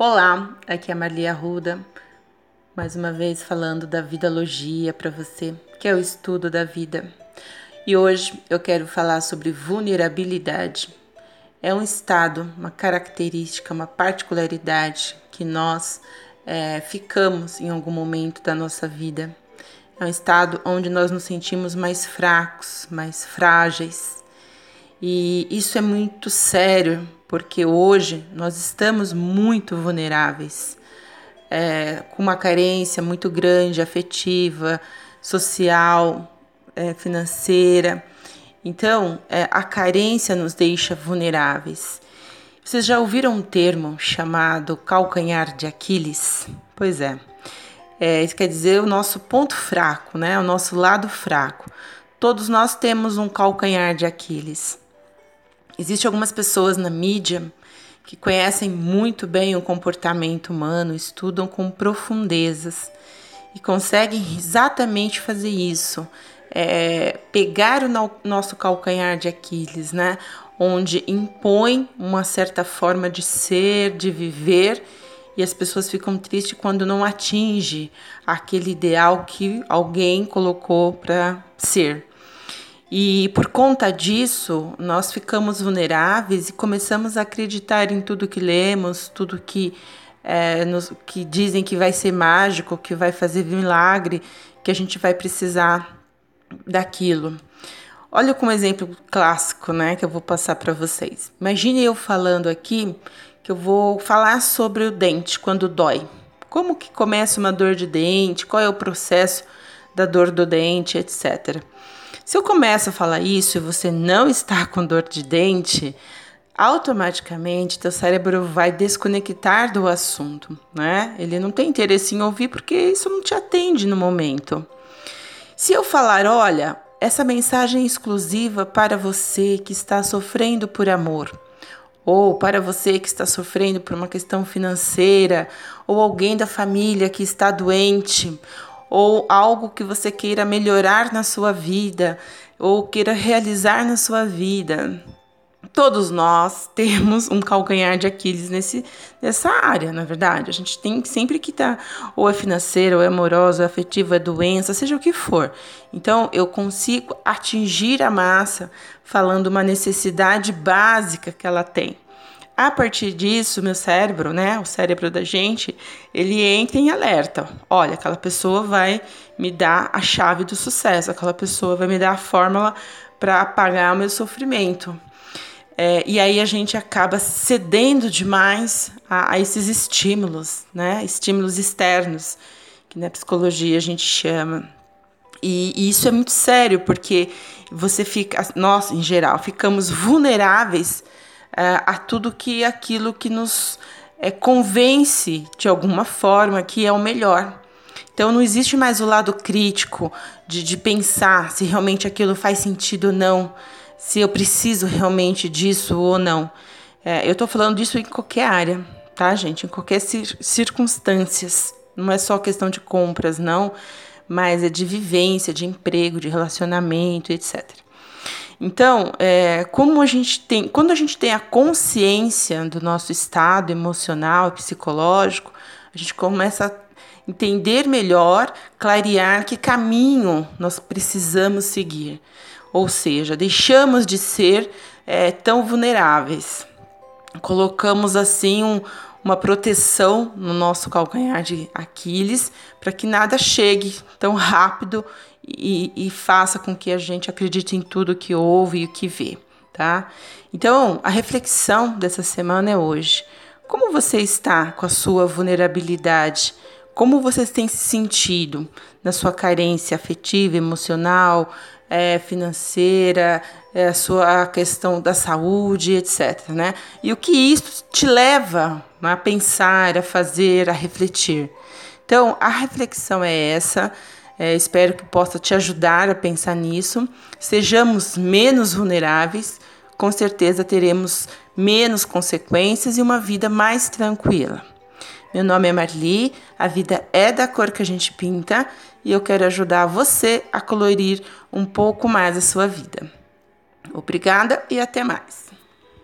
Olá, aqui é a Marli Arruda, mais uma vez falando da Vidalogia para você, que é o estudo da vida. E hoje eu quero falar sobre vulnerabilidade. É um estado, uma característica, uma particularidade que nós é, ficamos em algum momento da nossa vida. É um estado onde nós nos sentimos mais fracos, mais frágeis. E isso é muito sério porque hoje nós estamos muito vulneráveis, é, com uma carência muito grande, afetiva, social, é, financeira. Então, é, a carência nos deixa vulneráveis. Vocês já ouviram um termo chamado calcanhar de Aquiles? Pois é. é. Isso quer dizer o nosso ponto fraco, né? O nosso lado fraco. Todos nós temos um calcanhar de Aquiles. Existem algumas pessoas na mídia que conhecem muito bem o comportamento humano, estudam com profundezas e conseguem exatamente fazer isso. É, pegar o no, nosso calcanhar de Aquiles, né? Onde impõe uma certa forma de ser, de viver, e as pessoas ficam tristes quando não atinge aquele ideal que alguém colocou para ser. E por conta disso, nós ficamos vulneráveis e começamos a acreditar em tudo que lemos, tudo que, é, nos, que dizem que vai ser mágico, que vai fazer milagre, que a gente vai precisar daquilo. Olha como exemplo clássico, né, que eu vou passar para vocês. Imagine eu falando aqui que eu vou falar sobre o dente quando dói. Como que começa uma dor de dente? Qual é o processo da dor do dente, etc. Se eu começo a falar isso e você não está com dor de dente, automaticamente teu cérebro vai desconectar do assunto, né? Ele não tem interesse em ouvir porque isso não te atende no momento. Se eu falar, olha, essa mensagem é exclusiva para você que está sofrendo por amor, ou para você que está sofrendo por uma questão financeira, ou alguém da família que está doente, ou algo que você queira melhorar na sua vida ou queira realizar na sua vida. Todos nós temos um calcanhar de Aquiles nesse, nessa área, na é verdade. A gente tem sempre que estar, tá, ou é financeiro, ou é amoroso, ou é afetivo, é doença, seja o que for. Então, eu consigo atingir a massa falando uma necessidade básica que ela tem. A partir disso, meu cérebro, né, o cérebro da gente, ele entra em alerta. Olha, aquela pessoa vai me dar a chave do sucesso, aquela pessoa vai me dar a fórmula para apagar o meu sofrimento. É, e aí a gente acaba cedendo demais a, a, esses estímulos, né, estímulos externos, que na psicologia a gente chama. E, e isso é muito sério, porque você fica, nós em geral, ficamos vulneráveis a tudo que aquilo que nos é, convence de alguma forma que é o melhor. Então não existe mais o lado crítico de, de pensar se realmente aquilo faz sentido ou não, se eu preciso realmente disso ou não. É, eu estou falando disso em qualquer área, tá, gente? Em qualquer cir circunstâncias. Não é só questão de compras, não, mas é de vivência, de emprego, de relacionamento, etc. Então, é, como a gente tem, quando a gente tem a consciência do nosso estado emocional e psicológico, a gente começa a entender melhor, clarear que caminho nós precisamos seguir. Ou seja, deixamos de ser é, tão vulneráveis. Colocamos assim um, uma proteção no nosso calcanhar de Aquiles para que nada chegue tão rápido e, e faça com que a gente acredite em tudo que ouve e o que vê, tá? Então, a reflexão dessa semana é hoje. Como você está com a sua vulnerabilidade? Como você tem se sentido na sua carência afetiva, emocional, é, financeira, é, a sua questão da saúde, etc. Né? E o que isso te leva a pensar, a fazer, a refletir. Então, a reflexão é essa. É, espero que possa te ajudar a pensar nisso. Sejamos menos vulneráveis, com certeza teremos menos consequências e uma vida mais tranquila. Meu nome é Marli, a vida é da cor que a gente pinta e eu quero ajudar você a colorir um pouco mais a sua vida. Obrigada e até mais.